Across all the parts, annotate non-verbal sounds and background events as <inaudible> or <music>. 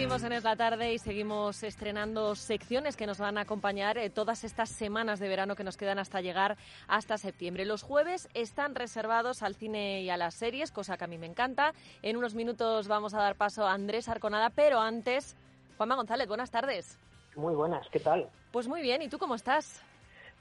Seguimos en Es la Tarde y seguimos estrenando secciones que nos van a acompañar eh, todas estas semanas de verano que nos quedan hasta llegar hasta septiembre. Los jueves están reservados al cine y a las series, cosa que a mí me encanta. En unos minutos vamos a dar paso a Andrés Arconada, pero antes, Juanma González, buenas tardes. Muy buenas, ¿qué tal? Pues muy bien, ¿y tú cómo estás?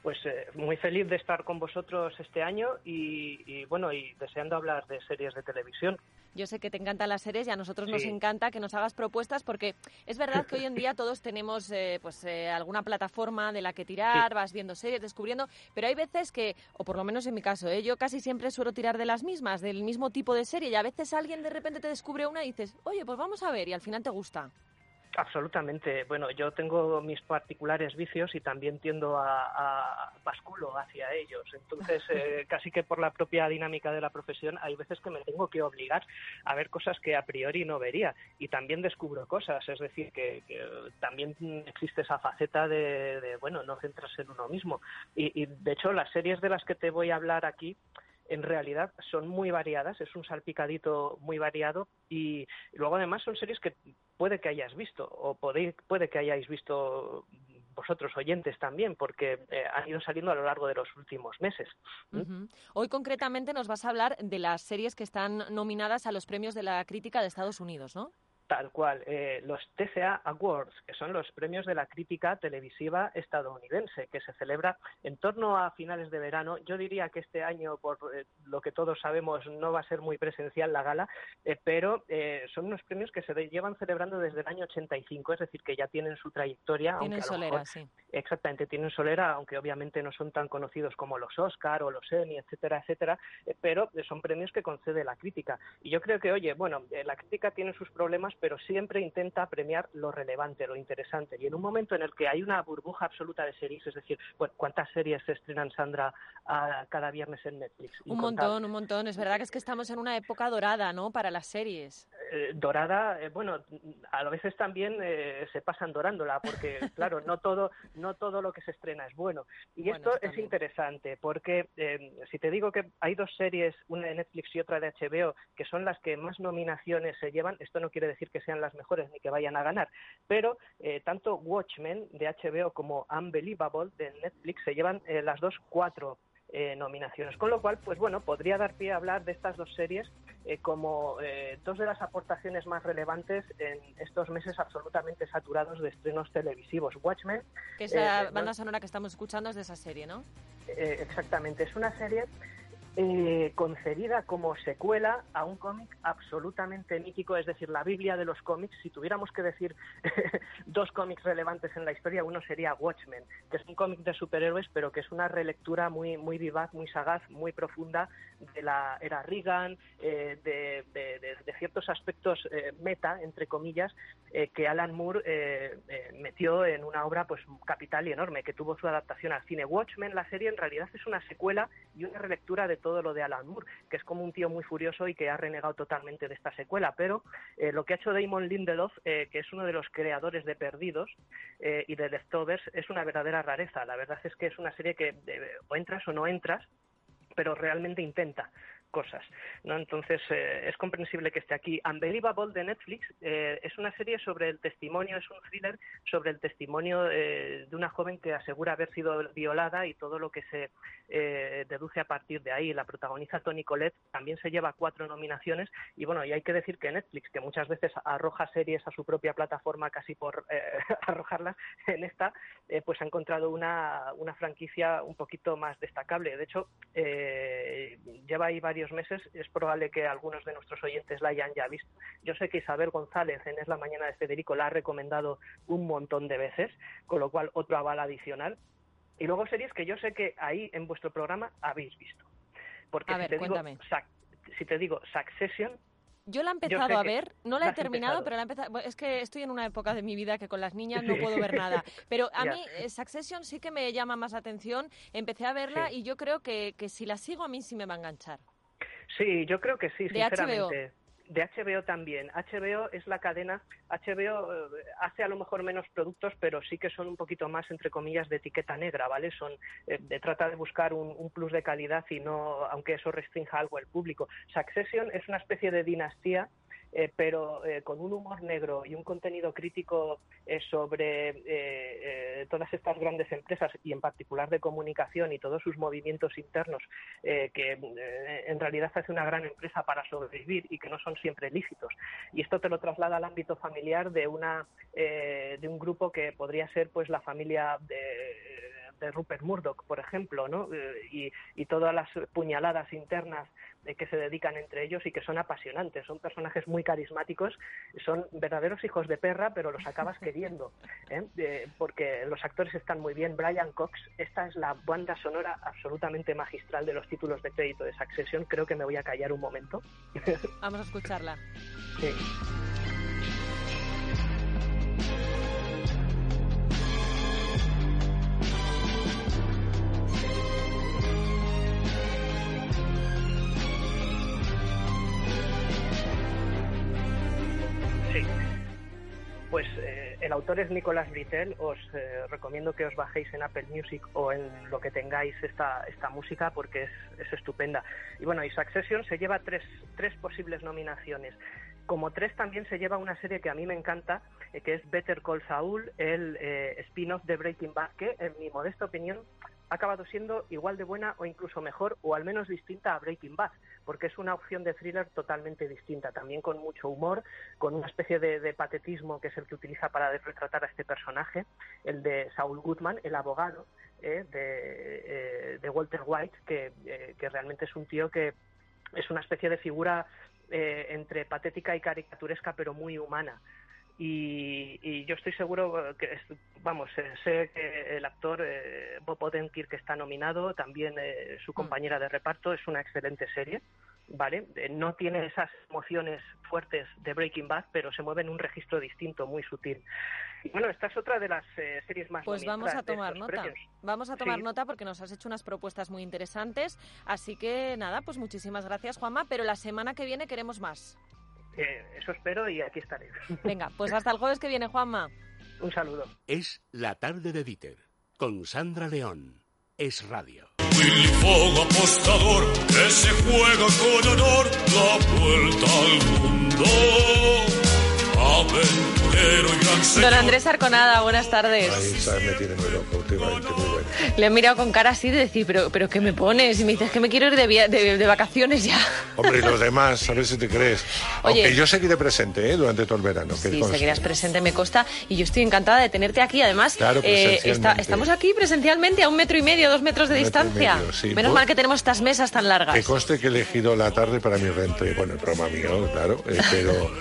Pues eh, muy feliz de estar con vosotros este año y, bueno, y deseando hablar de series de televisión. Yo sé que te encantan las series y a nosotros nos encanta que nos hagas propuestas porque es verdad que hoy en día <laughs> todos tenemos eh, pues eh, alguna plataforma de la que tirar, vas viendo series, descubriendo, pero hay veces que, o por lo menos en mi caso, yo casi siempre suelo tirar de las mismas, del mismo tipo de serie y a veces alguien de repente te descubre una y dices, oye, pues vamos a ver y al final te gusta. Absolutamente. Bueno, yo tengo mis particulares vicios y también tiendo a, basculo hacia ellos. Entonces, <laughs> eh, casi que por la propia dinámica de la profesión, hay veces que me tengo que obligar a ver cosas que a priori no vería. Y también descubro cosas. Es decir, que, también existe esa faceta de, bueno, no centrarse en uno mismo. Y, y, de hecho, las series de las que te voy a hablar aquí, en realidad son muy variadas, es un salpicadito muy variado y luego además son series que puede que hayas visto o puede, puede que hayáis visto vosotros oyentes también, porque eh, han ido saliendo a lo largo de los últimos meses. Hoy concretamente nos vas a hablar de las series que están nominadas a los premios de la crítica de Estados Unidos, ¿no? Tal cual, eh, los TCA Awards, que son los premios de la crítica televisiva estadounidense, que se celebra en torno a finales de verano. Yo diría que este año, por eh, lo que todos sabemos, no va a ser muy presencial la gala, eh, pero son unos premios que se llevan celebrando desde el año 85, es decir, que ya tienen su trayectoria. Tienen solera, sí. Exactamente, tienen solera, aunque obviamente no son tan conocidos como los Oscar o los Emmy, etcétera, etcétera, pero son premios que concede la crítica. Y yo creo que, oye, bueno, la crítica tiene sus problemas, pero siempre intenta premiar lo relevante, lo interesante. Y en un momento en el que hay una burbuja absoluta de series, es decir, ¿cuántas series se estrenan, Sandra, cada viernes en Netflix? Un montón, un montón. Es verdad que es que estamos en una época dorada, ¿no?, para las series. Eh, dorada, eh, bueno, a veces también eh, se pasan dorándola, porque, <laughs> claro, no todo, no todo lo que se estrena es bueno. Y esto es interesante, porque si te digo que hay dos series, una de Netflix y otra de HBO, que son las que más nominaciones se llevan, esto no quiere decir que sean las mejores ni que vayan a ganar, pero eh, tanto Watchmen de HBO como Unbelievable de Netflix se llevan eh, las dos cuatro eh, nominaciones. Con lo cual, pues bueno, podría dar pie a hablar de estas dos series como dos de las aportaciones más relevantes en estos meses absolutamente saturados de estrenos televisivos. Watchmen. Que esa banda sonora que estamos escuchando es de esa serie, ¿no? exactamente. Es una serie eh, concedida como secuela a un cómic absolutamente mítico, es decir, la Biblia de los cómics. Si tuviéramos que decir <laughs> dos cómics relevantes en la historia, uno sería Watchmen, que es un cómic de superhéroes, pero que es una relectura muy, muy vivaz, muy sagaz, muy profunda de la era Reagan, eh, de, ciertos aspectos eh, meta, entre comillas, eh, que Alan Moore metió en una obra pues capital y enorme, que tuvo su adaptación al cine. Watchmen, la serie, en realidad es una secuela y una relectura de todo todo lo de Alan Moore, que es como un tío muy furioso y que ha renegado totalmente de esta secuela. Pero eh, lo que ha hecho Damon Lindelof, eh, que es uno de los creadores de Perdidos eh, y de Leftovers, es una verdadera rareza. La verdad es que es una serie que o entras o no entras, pero realmente intenta cosas. ¿no? Entonces, eh, es comprensible que esté aquí. Unbelievable de Netflix eh, es una serie sobre el testimonio, es un thriller sobre el testimonio eh, de una joven que asegura haber sido violada y todo lo que se deduce a partir de ahí. La protagoniza Tony Collette, también se lleva cuatro nominaciones y bueno, y hay que decir que Netflix, que muchas veces arroja series a su propia plataforma casi por <laughs> arrojarlas, en esta, pues ha encontrado una, una franquicia un poquito más destacable. De hecho, lleva ahí varios meses, es probable que algunos de nuestros oyentes la hayan ya visto. Yo sé que Isabel González en Es la Mañana de Federico la ha recomendado un montón de veces, con lo cual otro aval adicional. Y luego series que yo sé que ahí en vuestro programa habéis visto. Porque si, te digo, si te digo Succession, yo la he empezado a ver, no la he terminado, pero la he empezado. Es que estoy en una época de mi vida que con las niñas no puedo ver nada. Pero <laughs> a mí eh, Succession sí que me llama más atención. Empecé a verla y yo creo que, que si la sigo a mí sí me va a enganchar. Sí, yo creo que sí, sinceramente. De HBO también. HBO es la cadena. HBO eh, hace a lo mejor menos productos, pero sí que son un poquito más, entre comillas, de etiqueta negra, ¿vale? Son eh, de trata de buscar un, plus de calidad y no, aunque eso restrinja algo el público. Succession es una especie de dinastía eh, pero eh, con un humor negro y un contenido crítico eh, sobre todas estas grandes empresas y en particular de comunicación y todos sus movimientos internos que en realidad hace una gran empresa para sobrevivir y que no son siempre lícitos. Y esto te lo traslada al ámbito familiar de una de un grupo que podría ser pues la familia de Rupert Murdoch, por ejemplo, ¿no? Y, todas las puñaladas internas que se dedican entre ellos y que son apasionantes. Son personajes muy carismáticos, son verdaderos hijos de perra, pero los acabas <laughs> queriendo, ¿eh? porque los actores están muy bien. Brian Cox, esta es la banda sonora absolutamente magistral de los títulos de crédito de Succession. Creo que me voy a callar un momento. Vamos a escucharla. Sí. Autor es Nicolás Britel. Os eh, recomiendo que os bajéis en Apple Music o en lo que tengáis esta, esta música porque es, es estupenda. Y bueno, y Succession se lleva tres, tres posibles nominaciones. Como tres también se lleva una serie que a mí me encanta, eh, que es Better Call Saul, el spin-off de Breaking Bad, que en mi modesta opinión ha acabado siendo igual de buena o incluso mejor o al menos distinta a Breaking Bad, porque es una opción de thriller totalmente distinta, también con mucho humor, con una especie de, patetismo que es el que utiliza para retratar a este personaje, el de Saul Goodman, el abogado eh, eh, de, Walter White, eh, que realmente es un tío que es una especie de figura entre patética y caricaturesca, pero muy humana. Y, yo estoy seguro que, vamos, eh, sé que el actor eh, Bob Odenkirk que está nominado, también eh, su mm. compañera de reparto, es una excelente serie, ¿vale? no tiene esas emociones fuertes de Breaking Bad, pero se mueve en un registro distinto, muy sutil. Y bueno, esta es otra de las series más Pues vamos a tomar nota. Vamos a tomar nota porque nos has hecho unas propuestas muy interesantes. Así que nada, pues muchísimas gracias, Juanma, pero la semana que viene queremos más eso espero y aquí estaré. <laughs> Venga, pues hasta el jueves que viene, Juanma. Un saludo. Es la tarde de Dieter, con Sandra León. Es radio. Willy Fogg apostador, que se juega con honor la vuelta al mundo. Don Andrés Arconada, buenas tardes. Ahí me tiene muy loco, últimamente muy bueno. Le he mirado con cara así de decir, pero, pero ¿qué me pones? Y me dices que me quiero ir de, de, vacaciones ya. Hombre, y los demás, a ver si te crees. Oye, Aunque yo seguiré presente ¿eh? durante todo el verano. sí, seguirás presente, me consta. Y yo estoy encantada de tenerte aquí. Además, eh, estamos aquí presencialmente a un metro y medio, dos metros de distancia. Menos mal que tenemos estas mesas tan largas. Que conste que he elegido la tarde para mi rente. Bueno, programa mío, claro. Eh, pero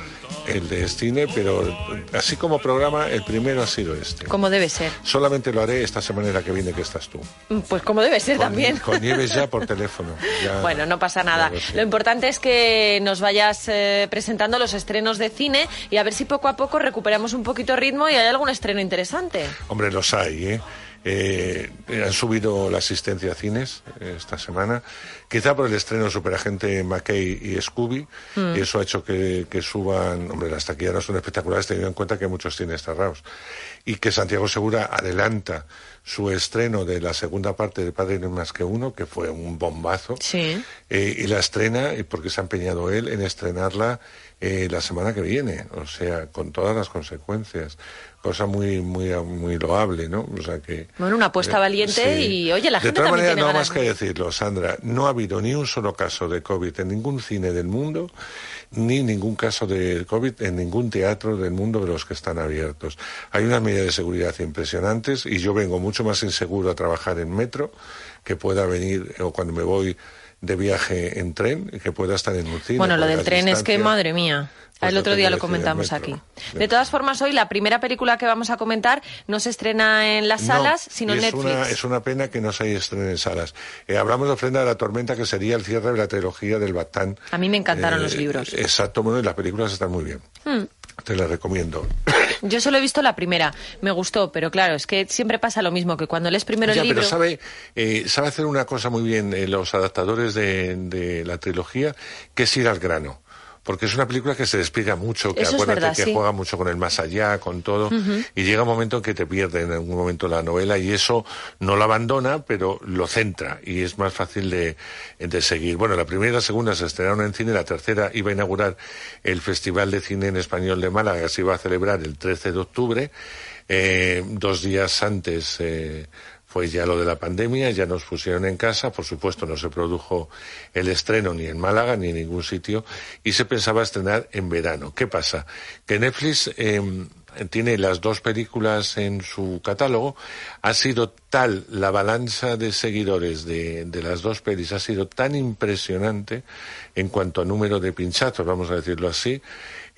el de cine, pero así como programa, el primero ha sido este. Como debe ser. Solamente lo haré esta semana la que viene que estás tú. Mm, pues como debe ser también. Con Nieves ya por teléfono. <laughs> bueno, no pasa nada. Lo importante es que nos vayas eh, presentando los estrenos de cine y a ver si poco a poco recuperamos un poquito ritmo y hay algún estreno interesante. Hombre, los hay, ¿eh? Eh, han subido la asistencia a cines eh, esta semana, quizá por el estreno de Superagente McKay y Scooby, mm. y eso ha hecho que, suban, hombre, las taquilleras son espectaculares teniendo en cuenta que hay muchos cines cerrados, y que Santiago Segura adelanta su estreno de la segunda parte de Padre No Más Que Uno, que fue un bombazo, sí. Eh, y la estrena, porque se ha empeñado él en estrenarla la semana que viene, o sea, con todas las consecuencias cosa muy muy muy loable, ¿no? O sea que bueno, una apuesta eh, valiente y oye, la gente De todas maneras, no más que decirlo, Sandra, no ha habido ni un solo caso de COVID en ningún cine del mundo, ni ningún caso de COVID en ningún teatro del mundo de los que están abiertos. Hay unas medidas de seguridad impresionantes y yo vengo mucho más inseguro a trabajar en metro que pueda venir o cuando me voy de viaje en tren que pueda estar cine. Bueno, lo del tren es que, madre mía. Pues el otro día lo comentamos aquí. De todas formas, hoy la primera película que vamos a comentar no se estrena en las salas, sino en Netflix. Una, es una pena que no se estrene en salas. Eh, hablamos de Ofrenda de la Tormenta, que sería el cierre de la trilogía del Batán. A mí me encantaron los eh, libros. Exacto, bueno, y las películas están muy bien. Hmm. Te las recomiendo. <laughs> Yo solo he visto la primera, me gustó, pero claro, es que siempre pasa lo mismo, que cuando lees primero el libro... pero sabe, eh, sabe hacer una cosa muy bien los adaptadores de, de la trilogía, que es ir al grano porque es una película que se despliega mucho, que Eso es acuérdate verdad, que sí. juega mucho con el más allá, con todo, y llega un momento en que te pierde en algún momento la novela y eso no lo abandona, pero lo centra y es más fácil de, de seguir. Bueno, la primera y la segunda se estrenaron en cine, la tercera iba a inaugurar el Festival de Cine en Español de Málaga, que se iba a celebrar el 13 de octubre. Eh, dos días antes eh, fue ya lo de la pandemia, ya nos pusieron en casa, por supuesto no se produjo el estreno ni en Málaga ni en ningún sitio y se pensaba estrenar en verano. ¿Qué pasa? Que Netflix eh, tiene las dos películas en su catálogo, ha sido tal la balanza de seguidores de, de las dos pelis, ha sido tan impresionante en cuanto a número de pinchazos, vamos a decirlo así,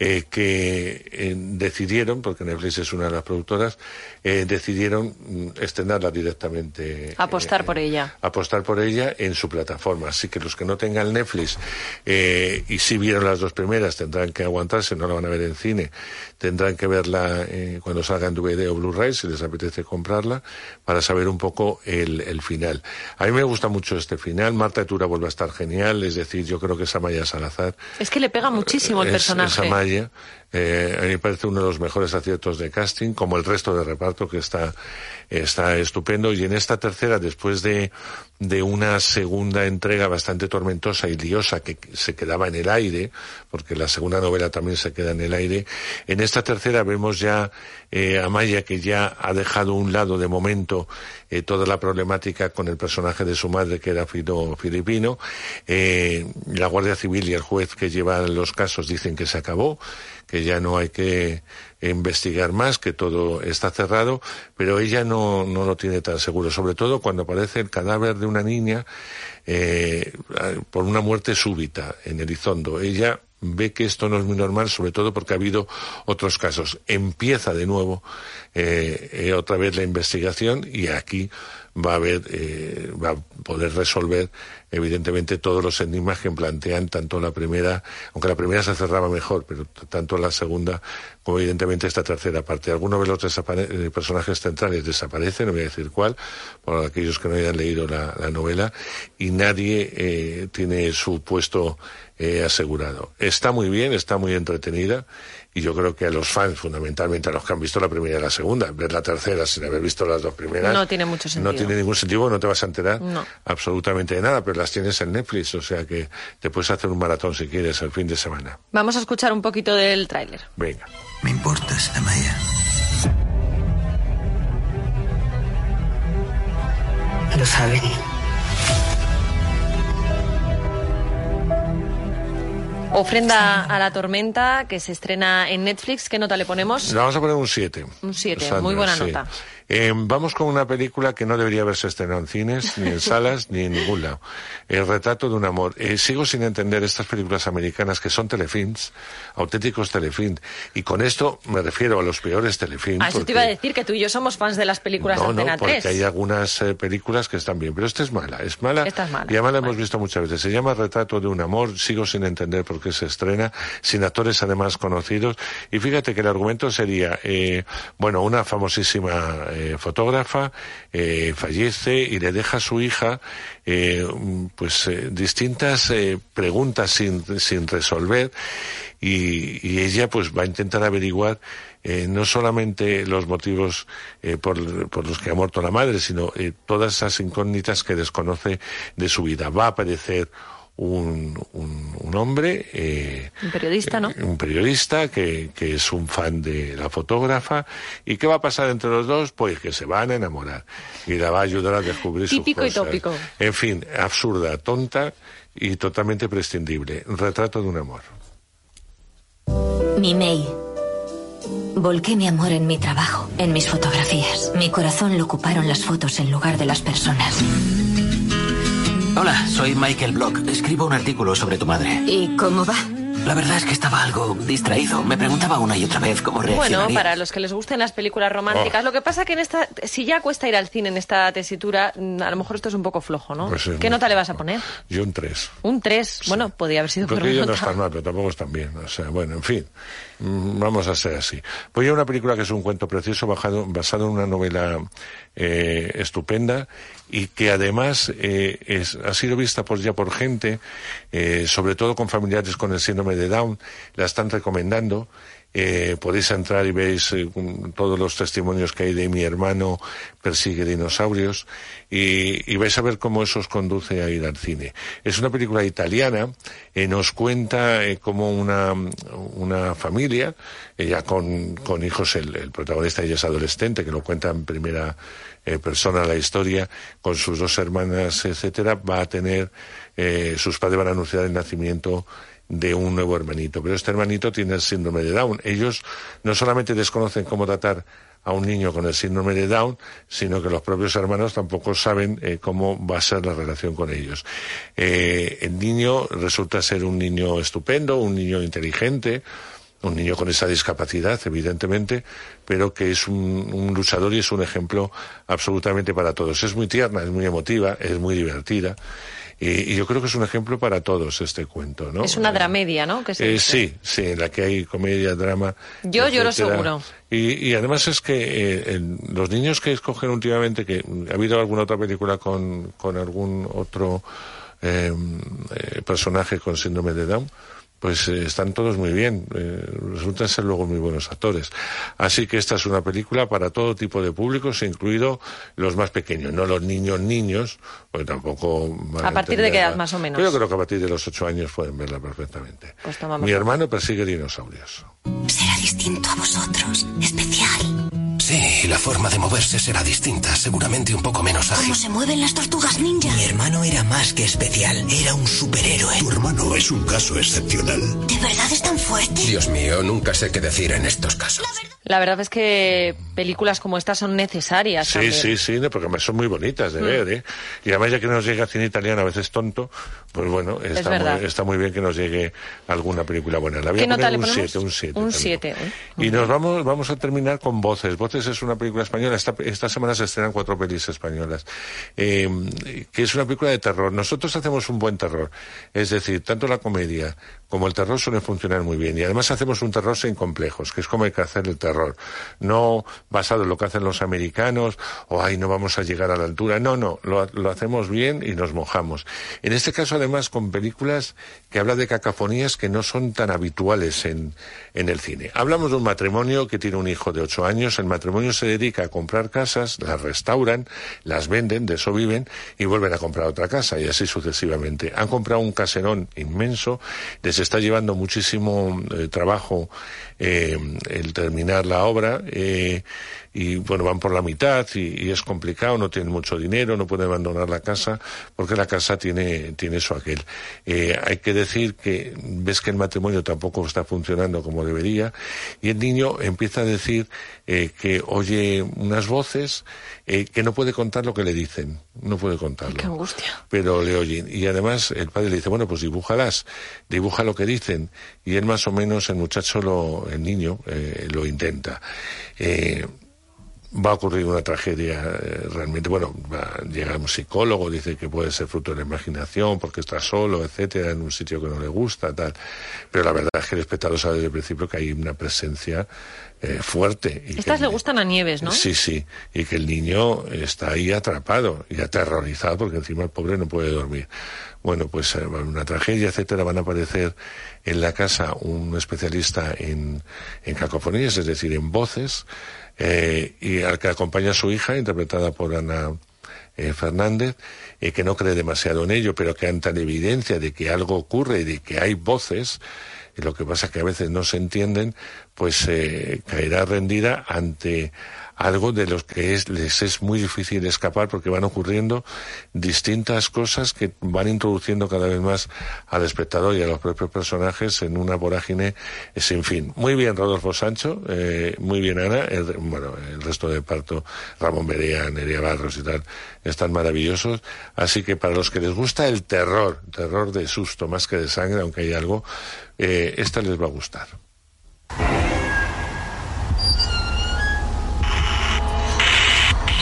eh, que eh, decidieron, porque Netflix es una de las productoras, eh, decidieron mm, estrenarla directamente. Apostar por ella. Apostar por ella en su plataforma. Así que los que no tengan Netflix eh, y si vieron las dos primeras tendrán que aguantarse, no la van a ver en cine, tendrán que verla eh, cuando salga en DVD o Blu-ray si les apetece comprarla para saber un poco el, el final. A mí me gusta mucho este final. Marta Etura vuelve a estar genial, es decir, yo creo que es Amaya Salazar Es que le pega muchísimo el es- personaje. Eh, a mí me parece uno de los mejores aciertos de casting, como el resto de reparto que está, está estupendo. Y en esta tercera, después de, de una segunda entrega bastante tormentosa y liosa que se quedaba en el aire, porque la segunda novela también se queda en el aire, en esta tercera vemos ya eh, a Maya que ya ha dejado un lado de momento eh, toda la problemática con el personaje de su madre que era filo- filipino. Eh, la Guardia Civil y el juez que lleva los casos dicen que se acabó, que ya no hay que investigar más, que todo está cerrado, pero ella no, no lo tiene tan seguro, sobre todo cuando aparece el cadáver de una niña eh, por una muerte súbita en Elizondo. Ella ve que esto no es muy normal, sobre todo porque ha habido otros casos. Empieza de nuevo eh, eh, otra vez la investigación y aquí va a haber, eh, va a poder resolver evidentemente todos los enigmas que plantean tanto la primera, aunque la primera se cerraba mejor, pero tanto la segunda como evidentemente esta tercera parte. Algunos de los eh, personajes centrales desaparecen, no voy a decir cuál, por aquellos que no hayan leído la, la novela, y nadie eh, tiene su puesto eh, asegurado. Está muy bien, está muy entretenida y yo creo que a los fans, fundamentalmente a los que han visto la primera y la segunda, ver la tercera sin haber visto las dos primeras. No tiene mucho sentido. No tiene ningún sentido, no te vas a enterar No. absolutamente de nada, pero las tienes en Netflix, o sea que te puedes hacer un maratón si quieres el fin de semana. Vamos a escuchar un poquito del tráiler. Venga. Me importas, Amaya. Lo saben. Ofrenda a la tormenta, que se estrena en Netflix. ¿Qué nota le ponemos? Le vamos a poner un 7. Un siete, muy buena nota. Eh, vamos con una película que no debería haberse estrenado en cines, ni en <laughs> salas, ni en ningún lado. El retrato de un amor. Eh, sigo sin entender estas películas americanas que son telefilms, auténticos telefilms. Y con esto me refiero a los peores telefilms. Ah, eso te iba a decir que tú y yo somos fans de las películas no, de Antena no, porque 3. hay algunas eh, películas que están bien, pero esta es mala, es mala. Esta es mala, Y además la hemos visto muchas veces. Se llama Retrato de un amor, sigo sin entender por qué se estrena, sin actores además conocidos. Y fíjate que el argumento sería, eh, bueno, una famosísima eh, fotógrafa eh, fallece y le deja a su hija eh, pues distintas preguntas sin, sin resolver y, ella pues va a intentar averiguar no solamente los motivos por, por los que ha muerto la madre, sino todas esas incógnitas que desconoce de su vida. Va a aparecer un, un, un hombre, eh, Un periodista, ¿no? un periodista que, que es un fan de la fotógrafa. ¿Y qué va a pasar entre los dos? Pues que se van a enamorar y la va a ayudar a descubrir Típico y sus cosas. tópico. En fin, absurda, tonta y totalmente prescindible. Retrato de un amor. Mi May. Volqué mi amor en mi trabajo, en mis fotografías. Mi corazón lo ocuparon las fotos en lugar de las personas. Hola, soy Michael Block. Escribo un artículo sobre tu madre. ¿Y cómo va? La verdad es que estaba algo distraído. Me preguntaba una y otra vez cómo reaccionaría. Bueno, para los que les gusten las películas Oh. románticas. Lo que pasa que en esta, si ya cuesta ir al cine en esta tesitura, mm, a lo mejor esto es un poco flojo, ¿no? Pues sí, ¿Qué no. nota le vas a poner? Yo un 3. Un 3. Bueno, podría haber sido peor Porque ellos no están mal, pero tampoco están bien. O sea, bueno, en fin, mm, vamos a ser así. Voy a una película que es un cuento precioso bajado- basado en una novela eh, estupenda y que además eh, es- ha sido vista por, ya por gente, eh, sobre todo con familiares con el síndrome de Down, la están recomendando. Eh, podéis entrar y veis eh, todos los testimonios que hay de mi hermano persigue dinosaurios y, vais a ver cómo eso os conduce a ir al cine. Es una película italiana, eh, nos cuenta cómo una, una familia, ella con, con hijos, el, el, protagonista ella es adolescente, que lo cuenta en primera persona la historia, con sus dos hermanas, etcétera, va a tener, sus padres van a anunciar el nacimiento de un nuevo hermanito. Pero este hermanito tiene el síndrome de Down. Ellos no solamente desconocen cómo tratar a un niño con el síndrome de Down, sino que los propios hermanos tampoco saben eh, cómo va a ser la relación con ellos. Eh, el niño resulta ser un niño estupendo, un niño inteligente, un niño con esa discapacidad, evidentemente, pero que es un, un, luchador y es un ejemplo absolutamente para todos. Es muy tierna, es muy emotiva, es muy divertida. Y, yo creo que es un ejemplo para todos este cuento, ¿no? Es una dramedia, ¿no? Eh, sí, sí, en la que hay comedia, drama. Yo lloro seguro. Y, y, además es que eh, los niños que escogen últimamente, que ha habido alguna otra película con, con algún otro eh, personaje con síndrome de Down, pues eh, están todos muy bien, eh, resultan ser luego muy buenos actores. Así que esta es una película para todo tipo de públicos, incluido los más pequeños, no los niños niños, porque tampoco... ¿A partir de qué edad más o menos? Yo creo que a partir de los ocho años pueden verla perfectamente. Pues Mi hermano persigue dinosaurios. Será distinto a vosotros, especial. Sí, la forma de moverse será distinta, seguramente un poco menos ágil. ¿Cómo se mueven las tortugas ninja? Mi hermano era más que especial, era un superhéroe. Tu hermano es un caso excepcional. ¿De verdad es tan fuerte? Dios mío, nunca sé qué decir en estos casos. La verdad es que películas como estas son necesarias. Sí, sí, sí, porque son muy bonitas de mm. ver, ¿eh? Y además ya que nos llega cine italiano a veces tonto, pues bueno, está, muy, está muy, bien que nos llegue alguna película buena. La voy a poner un 7, un 7. Un 7. ¿eh? Y nos vamos, vamos a terminar con Voces. Voces es una película española. Esta, esta semana se estrenan cuatro pelis españolas. Eh, que es una película de terror. Nosotros hacemos un buen terror. Es decir, tanto la comedia como el terror suele funcionar muy bien. Y además hacemos un terror sin complejos, que es como hay que hacer el terror. No basado en lo que hacen los americanos, o ay, no vamos a llegar a la altura. No, no, lo, lo hacemos bien y nos mojamos. En este caso, además, con películas que hablan de cacofonías que no son tan habituales en, en el cine. Hablamos de un matrimonio que tiene un hijo de ocho años. El matrimonio se dedica a comprar casas, las restauran, las venden, de eso viven, y vuelven a comprar otra casa, y así sucesivamente. Han comprado un caserón inmenso, está llevando muchísimo eh, trabajo eh, el terminar la obra eh, y bueno, van por la mitad y, es complicado, no tienen mucho dinero, no pueden abandonar la casa porque la casa tiene, tiene eso aquel. hay que decir que ves que el matrimonio tampoco está funcionando como debería y el niño empieza a decir que oye unas voces que no puede contar lo que le dicen, no puede contarlo. Qué angustia. Pero le oyen. Y además el padre le dice, bueno, pues dibújalas, dibuja lo que dicen. Y él más o menos, el muchacho, lo, el niño, eh, lo intenta. Eh, va a ocurrir una tragedia eh, realmente. Bueno, llega un psicólogo, dice que puede ser fruto de la imaginación porque está solo, etcétera, en un sitio que no le gusta, tal. Pero la verdad es que el espectador sabe desde el principio que hay una presencia eh, fuerte. Y Estas le gustan a Nieves, ¿no? Sí, sí. Y que el niño está ahí atrapado y aterrorizado porque encima el pobre no puede dormir. Bueno, pues eh, una tragedia, etcétera, van a aparecer en la casa un especialista en, en cacofonías, es decir, en voces, eh, y al que acompaña a su hija, interpretada por Ana eh, Fernández, eh, que no cree demasiado en ello, pero que ante la evidencia de que algo ocurre y de que hay voces, y lo que pasa es que a veces no se entienden, pues caerá rendida ante algo de los que es, les es muy difícil escapar porque van ocurriendo distintas cosas que van introduciendo cada vez más al espectador y a los propios personajes en una vorágine sin fin. Muy bien Rodolfo Sancho, eh, muy bien Ana, el, bueno, el resto de parto, Ramón Berea, Nerea Barros y tal, están maravillosos. Así que para los que les gusta el terror, terror de susto más que de sangre, aunque hay algo, eh, esta les va a gustar.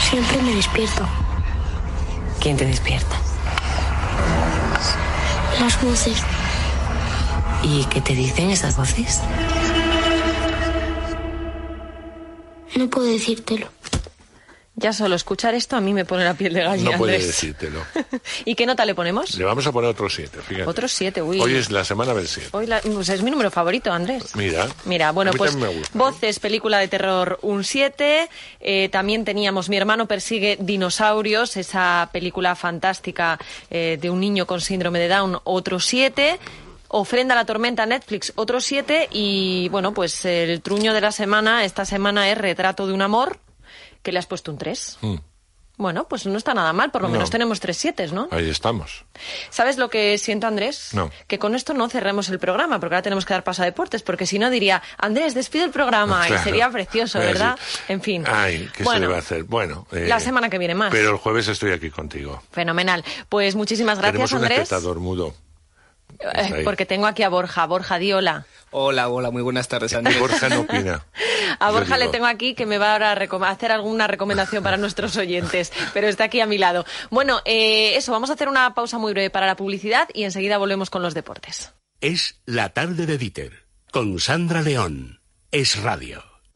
Siempre me despierto. ¿Quién te despierta? Las voces. ¿Y qué te dicen esas voces? No puedo decírtelo. Ya solo escuchar esto a mí me pone la piel de gallina. No decírtelo. <laughs> ¿Y qué nota le ponemos? Le vamos a poner otro 7, fíjate. Otro 7, uy. Hoy es la semana del 7. Hoy la- pues es mi número favorito, Andrés. Mira. Mira, bueno, pues gusta. Voces, película de terror, un 7. Eh, también teníamos Mi hermano persigue dinosaurios, esa película fantástica eh, de un niño con síndrome de Down, otro 7. Ofrenda a la tormenta Netflix, otro 7. Y bueno, pues el truño de la semana, esta semana es Retrato de un amor, que le has puesto un 3. Mm, Bueno, pues no está nada mal, por lo No. menos tenemos tres 7, ¿no? Ahí estamos. ¿Sabes lo que siento, Andrés? No. Que con esto no cerremos el programa, porque ahora tenemos que dar paso a deportes, porque si no diría, Andrés, despide el programa, Claro. y sería precioso, ¿verdad? sí. En fin. Ay, ¿qué se Bueno, le va a hacer? Bueno. eh, La semana que viene más. Pero el jueves estoy aquí contigo. Fenomenal. Pues muchísimas gracias, Tenemos un Andrés. espectador mudo. Porque tengo aquí a Borja. Borja, di hola. Hola, hola, muy buenas tardes, Andrés. Borja no opina. A Borja le tengo aquí que me va ahora a hacer alguna recomendación para nuestros oyentes, pero está aquí a mi lado. Bueno, eh, eso, vamos a hacer una pausa muy breve para la publicidad y enseguida volvemos con los deportes. Es la tarde de Dieter, con Sandra León. Es radio.